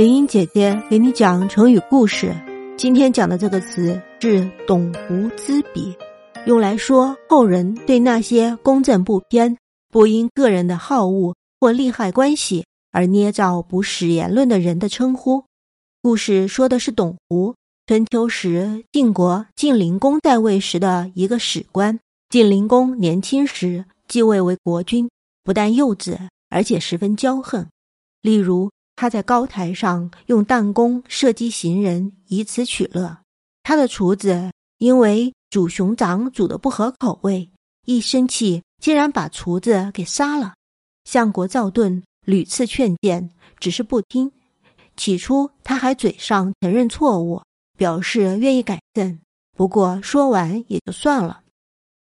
林英姐姐给你讲成语故事。今天讲的这个词是“董狐之笔”，用来说后人对那些公正不偏、不因个人的好恶或利害关系而捏造不实言论的人的称呼。故事说的是董狐，春秋时晋国晋灵公在位时的一个史官。晋灵公年轻时继位为国君，不但幼稚，而且十分骄横。例如，他在高台上用弹弓射击行人，以此取乐。他的厨子因为煮熊掌煮的不合口味，一生气竟然把厨子给杀了。相国赵盾屡次劝谏，只是不听。起初他还嘴上承认错误，表示愿意改正，不过说完也就算了。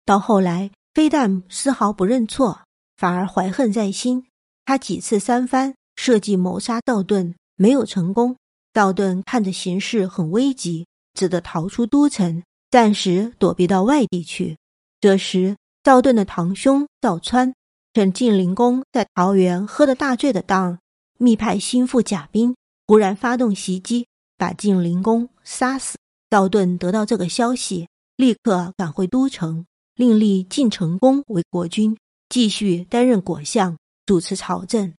到后来，非但丝毫不认错，反而怀恨在心。他几次三番。设计谋杀赵盾没有成功，赵盾看着形势很危急，只得逃出都城，暂时躲避到外地去。这时，赵盾的堂兄赵川趁晋灵公在桃园喝得大醉的当，密派心腹贾冰忽然发动袭击，把晋灵公杀死。赵盾得到这个消息，立刻赶回都城，另立晋成公为国君，继续担任国相，主持朝政。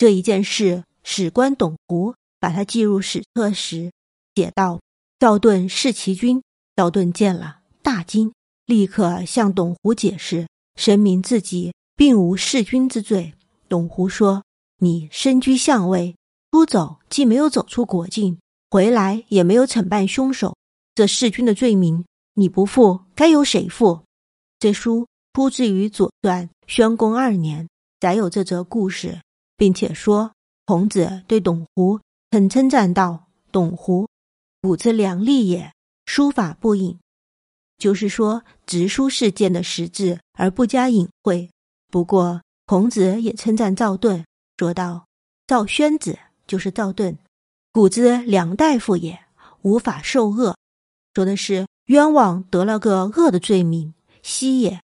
这一件事，史官董狐把他记入史册时，写道：“赵盾弑其君。”赵盾见了，大惊，立刻向董狐解释，声明自己并无弑君之罪。董狐说：“你身居相位，出走既没有走出国境，回来也没有惩办凶手，这弑君的罪名，你不负，该由谁负？”这书出自于《左传》宣公二年，载有这则故事。并且说，孔子对董狐很称赞道：“董狐，古之良吏也，书法不隐。”就是说，直书事件的实质而不加隐晦。不过，孔子也称赞赵盾，说道：“赵宣子就是赵盾，古之良大夫也，无法受恶。”说的是冤枉得了个恶的罪名，惜也，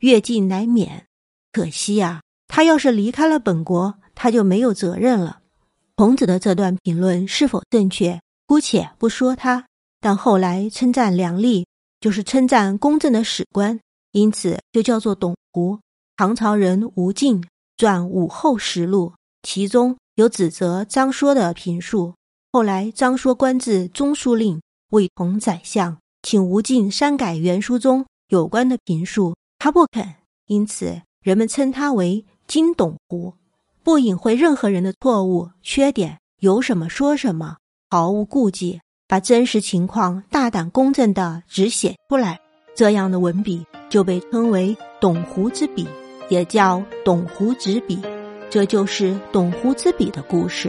越境难免。可惜呀，他要是离开了本国。他就没有责任了。孔子的这段评论是否正确，姑且不说他，但后来称赞梁吏，就是称赞公正的史官，因此就叫做董狐。唐朝人吴敬撰《武后实录》，其中有指责张说的评述。后来张说官至中书令，位同宰相，请吴敬删改原书中有关的评述，他不肯，因此人们称他为金董狐。不隐晦任何人的错误、缺点，有什么说什么，毫无顾忌，把真实情况大胆公正的只写出来，这样的文笔就被称为董狐之笔，也叫董狐执笔，这就是董狐之笔的故事。